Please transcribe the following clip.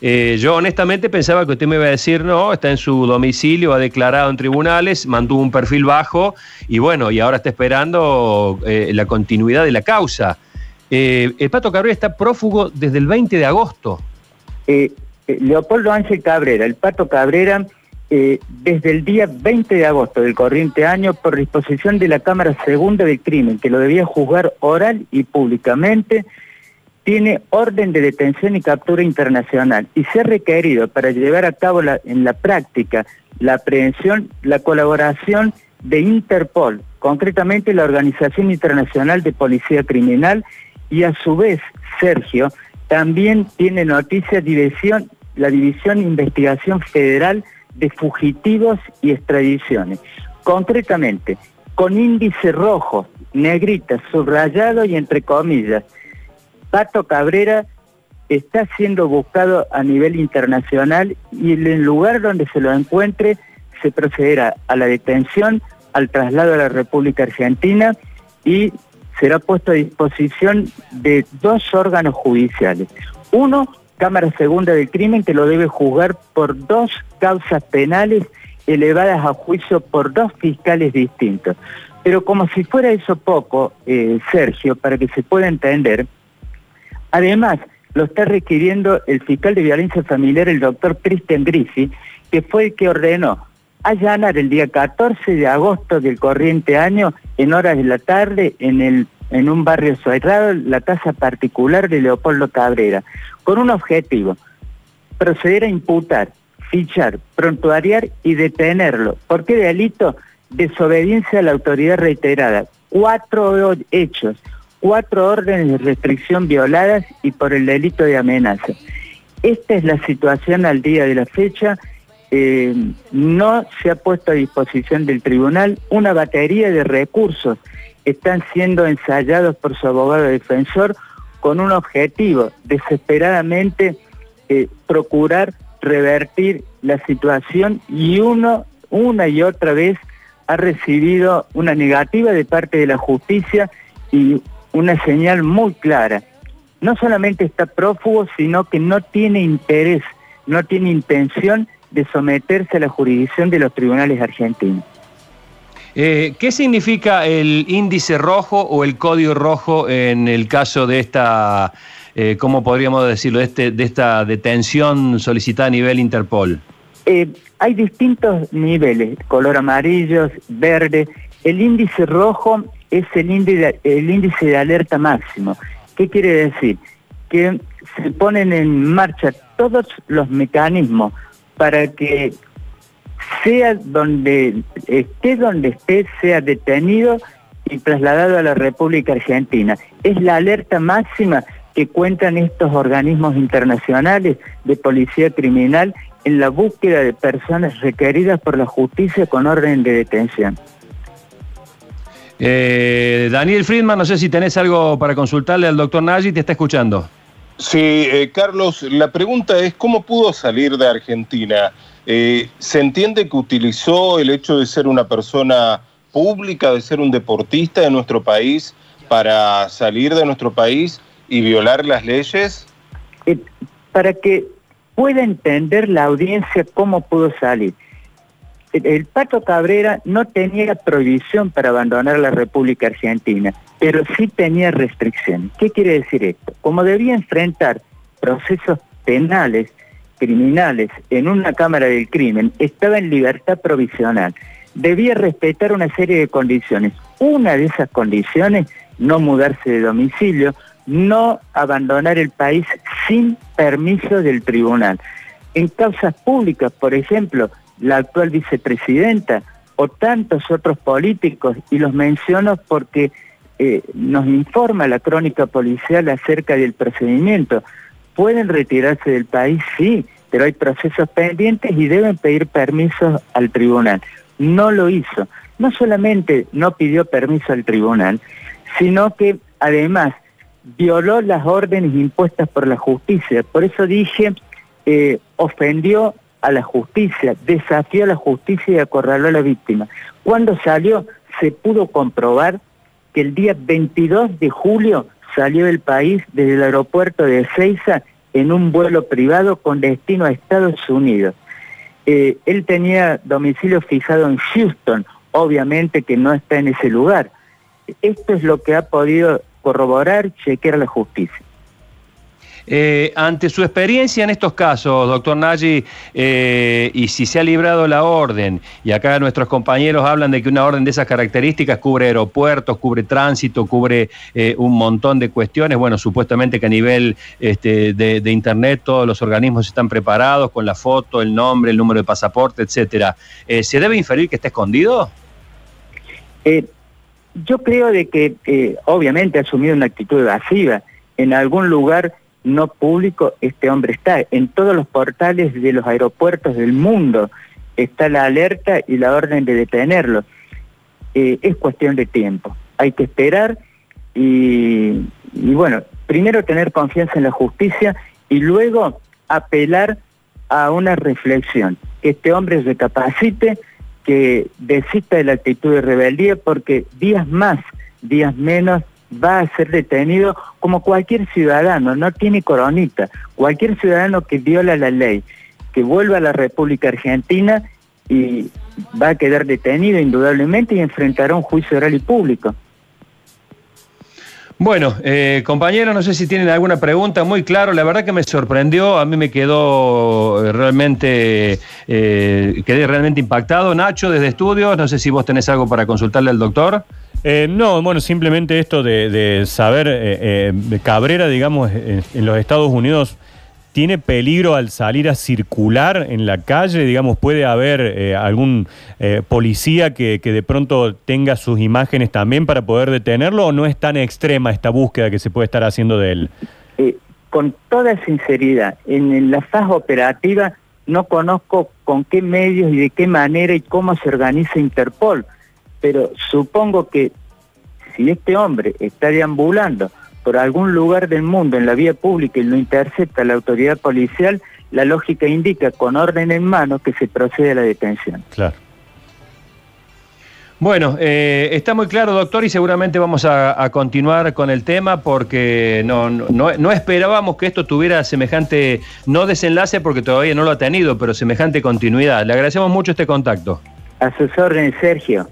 Eh, yo honestamente pensaba que usted me iba a decir, no, está en su domicilio, ha declarado en tribunales, mantuvo un perfil bajo y bueno, y ahora está esperando eh, la continuidad de la causa. Eh, el Pato Cabrera está prófugo desde el 20 de agosto. Leopoldo Ángel Cabrera, el Pato Cabrera, desde el día 20 de agosto del corriente año, por disposición de la Cámara Segunda del Crimen, que lo debía juzgar oral y públicamente, tiene orden de detención y captura internacional y se ha requerido para llevar a cabo en la práctica la aprehensión, la colaboración de Interpol, concretamente la Organización Internacional de Policía Criminal, y a su vez, Sergio, también tiene noticia la División Investigación Federal de Fugitivos y Extradiciones. Concretamente, con índice rojo, negrita, subrayado y entre comillas, Pato Cabrera está siendo buscado a nivel internacional y en el lugar donde se lo encuentre se procederá a la detención, al traslado a la República Argentina y será puesto a disposición de dos órganos judiciales. Uno, Cámara Segunda del Crimen, que lo debe juzgar por dos causas penales elevadas a juicio por dos fiscales distintos. Pero como si fuera eso poco, eh, Sergio, para que se pueda entender, Además, lo está requiriendo el fiscal de violencia familiar, el doctor Christian Griffi, que fue el que ordenó allanar el día 14 de agosto del corriente año, en horas de la tarde, en, el, en un barrio cerrado, la casa particular de Leopoldo Cabrera, con un objetivo, proceder a imputar, fichar, prontuariar y detenerlo. ¿Por qué delito? Desobediencia a la autoridad reiterada. Cuatro hechos cuatro órdenes de restricción violadas y por el delito de amenaza. Esta es la situación al día de la fecha. Eh, no se ha puesto a disposición del tribunal una batería de recursos. Están siendo ensayados por su abogado defensor con un objetivo, desesperadamente eh, procurar revertir la situación y uno una y otra vez ha recibido una negativa de parte de la justicia y una señal muy clara. No solamente está prófugo, sino que no tiene interés, no tiene intención de someterse a la jurisdicción de los tribunales argentinos. Eh, ¿Qué significa el índice rojo o el código rojo en el caso de esta, eh, ¿cómo podríamos decirlo, de, este, de esta detención solicitada a nivel Interpol? Eh, hay distintos niveles, color amarillo, verde. El índice rojo es el índice, el índice de alerta máximo. ¿Qué quiere decir? Que se ponen en marcha todos los mecanismos para que sea donde esté donde esté, sea detenido y trasladado a la República Argentina. Es la alerta máxima que cuentan estos organismos internacionales de policía criminal en la búsqueda de personas requeridas por la justicia con orden de detención. Eh, Daniel Friedman, no sé si tenés algo para consultarle al doctor Nagy, te está escuchando. Sí, eh, Carlos, la pregunta es, ¿cómo pudo salir de Argentina? Eh, ¿Se entiende que utilizó el hecho de ser una persona pública, de ser un deportista de nuestro país, para salir de nuestro país y violar las leyes? para que pueda entender la audiencia cómo pudo salir el Pato Cabrera no tenía prohibición para abandonar la República Argentina, pero sí tenía restricciones. ¿Qué quiere decir esto? Como debía enfrentar procesos penales, criminales, en una Cámara del Crimen, estaba en libertad provisional. Debía respetar una serie de condiciones. Una de esas condiciones, no mudarse de domicilio, no abandonar el país sin permiso del tribunal. En causas públicas, por ejemplo, la actual vicepresidenta o tantos otros políticos, y los menciono porque eh, nos informa la crónica policial acerca del procedimiento. ¿Pueden retirarse del país? Sí, pero hay procesos pendientes y deben pedir permiso al tribunal. No lo hizo. No solamente no pidió permiso al tribunal, sino que además violó las órdenes impuestas por la justicia. Por eso dije, eh, ofendió a la justicia, desafió a la justicia y acorraló a la víctima. Cuando salió, se pudo comprobar que el día 22 de julio salió del país desde el aeropuerto de Ezeiza en un vuelo privado con destino a Estados Unidos. Eh, él tenía domicilio fijado en Houston, obviamente que no está en ese lugar. Esto es lo que ha podido corroborar, chequear la justicia. Eh, ante su experiencia en estos casos, doctor Nagy, eh, y si se ha librado la orden, y acá nuestros compañeros hablan de que una orden de esas características cubre aeropuertos, cubre tránsito, cubre eh, un montón de cuestiones, bueno, supuestamente que a nivel este, de, Internet todos los organismos están preparados con la foto, el nombre, el número de pasaporte, etcétera. ¿Se debe inferir que está escondido? yo creo de que obviamente ha asumido una actitud evasiva. En algún lugar no público, este hombre está. En todos los portales de los aeropuertos del mundo está la alerta y la orden de detenerlo. Eh, es cuestión de tiempo. Hay que esperar y, bueno, primero tener confianza en la justicia y luego apelar a una reflexión. Que este hombre recapacite, que desista de la actitud de rebeldía porque días más, días menos va a ser detenido como cualquier ciudadano, no tiene coronita, cualquier ciudadano que viola la ley, que vuelva a la República Argentina y va a quedar detenido indudablemente y enfrentará un juicio oral y público. Bueno, eh, compañeros, no sé si tienen alguna pregunta, muy claro, la verdad que me sorprendió, a mí me quedó realmente, eh, quedé realmente impactado. Nacho, desde estudios, no sé si vos tenés algo para consultarle al doctor. Eh, no, bueno, simplemente esto de, saber, eh, eh, Cabrera, digamos, en los Estados Unidos, ¿tiene peligro al salir a circular en la calle? Digamos, ¿puede haber algún policía que, que, de pronto tenga sus imágenes también para poder detenerlo o no es tan extrema esta búsqueda que se puede estar haciendo de él? con toda sinceridad, en la fase operativa no conozco con qué medios y de qué manera y cómo se organiza Interpol pero supongo que si este hombre está deambulando por algún lugar del mundo en la vía pública y lo intercepta la autoridad policial, la lógica indica con orden en mano que se procede a la detención. Claro. Bueno, eh, está muy claro, doctor, y seguramente vamos a, continuar con el tema porque no, no, no, esperábamos que esto tuviera semejante, no desenlace porque todavía no lo ha tenido, pero semejante continuidad. Le agradecemos mucho este contacto. A sus órdenes, Sergio.